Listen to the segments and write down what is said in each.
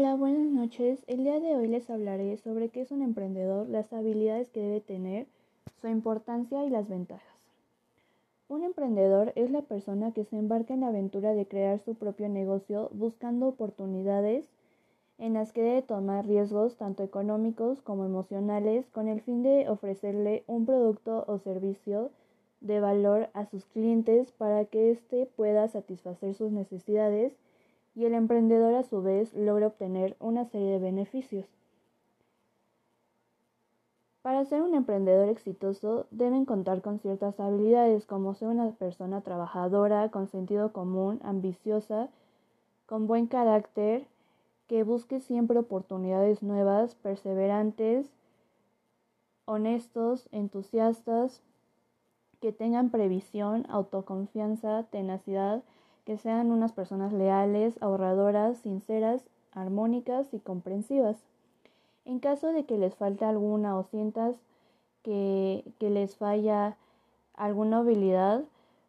Hola, buenas noches. El día de hoy les hablaré sobre qué es un emprendedor, las habilidades que debe tener, su importancia y las ventajas. Un emprendedor es la persona que se embarca en la aventura de crear su propio negocio buscando oportunidades en las que debe tomar riesgos tanto económicos como emocionales con el fin de ofrecerle un producto o servicio de valor a sus clientes para que éste pueda satisfacer sus necesidades y el emprendedor a su vez logra obtener una serie de beneficios. Para ser un emprendedor exitoso deben contar con ciertas habilidades como ser una persona trabajadora, con sentido común, ambiciosa, con buen carácter, que busque siempre oportunidades nuevas, perseverantes, honestos, entusiastas, que tengan previsión, autoconfianza, tenacidad, que sean unas personas leales, ahorradoras, sinceras, armónicas y comprensivas. En caso de que les falte alguna o sientas que, les falla alguna habilidad,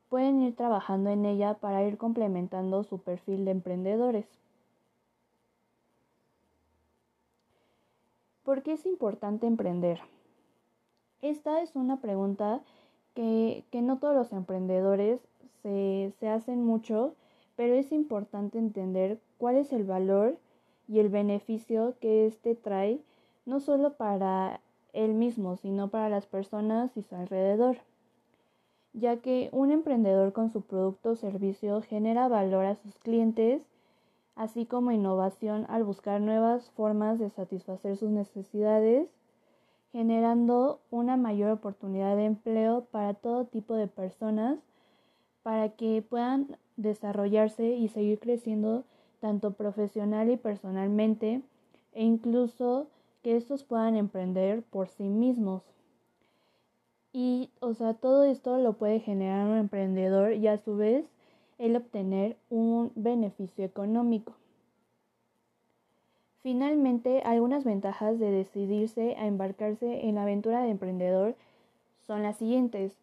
pueden ir trabajando en ella para ir complementando su perfil de emprendedores. ¿Por qué es importante emprender? Esta es una pregunta que no todos los emprendedores se, se hacen mucho, pero es importante entender cuál es el valor y el beneficio que éste trae, no solo para él mismo, sino para las personas y su alrededor, ya que un emprendedor con su producto o servicio genera valor a sus clientes, así como innovación al buscar nuevas formas de satisfacer sus necesidades, generando una mayor oportunidad de empleo para todo tipo de personas para que puedan desarrollarse y seguir creciendo tanto profesional y personalmente e incluso que estos puedan emprender por sí mismos. Y, o sea, todo esto lo puede generar un emprendedor y a su vez el obtener un beneficio económico. Finalmente, algunas ventajas de decidirse a embarcarse en la aventura de emprendedor son las siguientes.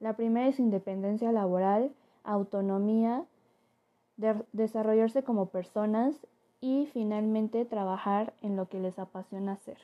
La primera es independencia laboral, autonomía, desarrollarse como personas y finalmente trabajar en lo que les apasiona hacer.